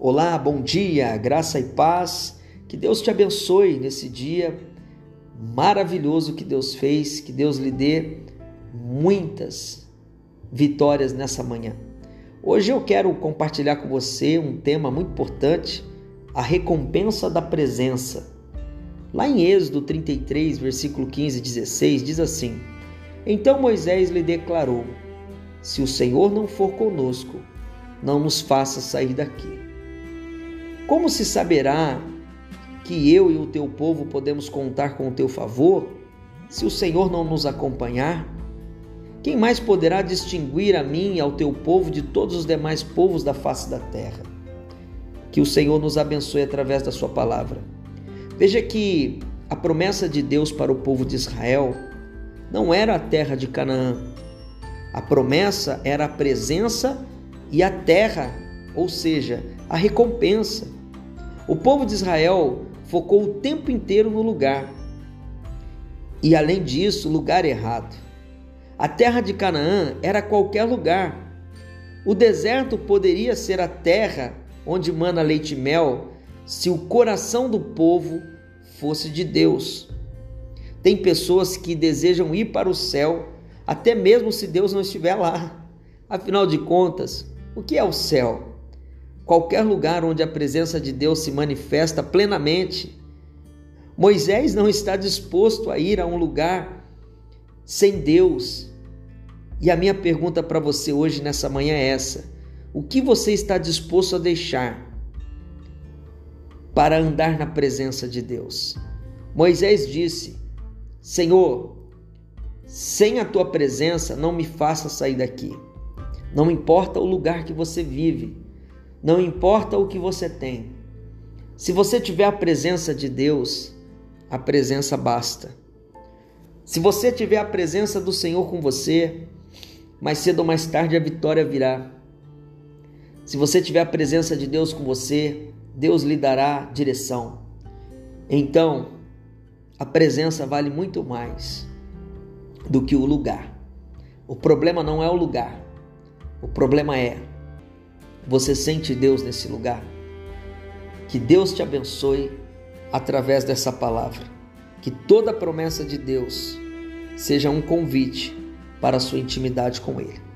Olá, bom dia, graça e paz. Que Deus te abençoe nesse dia maravilhoso que Deus fez, que Deus lhe dê muitas vitórias nessa manhã. Hoje eu quero compartilhar com você um tema muito importante, a recompensa da presença. Lá em Êxodo 33, versículo 15 e 16, diz assim: Então Moisés lhe declarou: Se o Senhor não for conosco, não nos faça sair daqui. Como se saberá que eu e o teu povo podemos contar com o teu favor se o Senhor não nos acompanhar? Quem mais poderá distinguir a mim e ao teu povo de todos os demais povos da face da terra? Que o Senhor nos abençoe através da sua palavra. Veja que a promessa de Deus para o povo de Israel não era a terra de Canaã. A promessa era a presença e a terra, ou seja, a recompensa. O povo de Israel focou o tempo inteiro no lugar. E além disso, lugar errado. A terra de Canaã era qualquer lugar. O deserto poderia ser a terra onde mana leite e mel se o coração do povo fosse de Deus. Tem pessoas que desejam ir para o céu, até mesmo se Deus não estiver lá. Afinal de contas, o que é o céu? Qualquer lugar onde a presença de Deus se manifesta plenamente. Moisés não está disposto a ir a um lugar sem Deus. E a minha pergunta para você hoje, nessa manhã, é essa: o que você está disposto a deixar para andar na presença de Deus? Moisés disse: Senhor, sem a tua presença, não me faça sair daqui. Não importa o lugar que você vive, não importa o que você tem. Se você tiver a presença de Deus, a presença basta. Se você tiver a presença do Senhor com você, mais cedo ou mais tarde a vitória virá. Se você tiver a presença de Deus com você, Deus lhe dará direção. Então, a presença vale muito mais do que o lugar. O problema não é o lugar, o problema é você sente Deus nesse lugar? Que Deus te abençoe através dessa palavra. Que toda promessa de Deus seja um convite para a sua intimidade com Ele.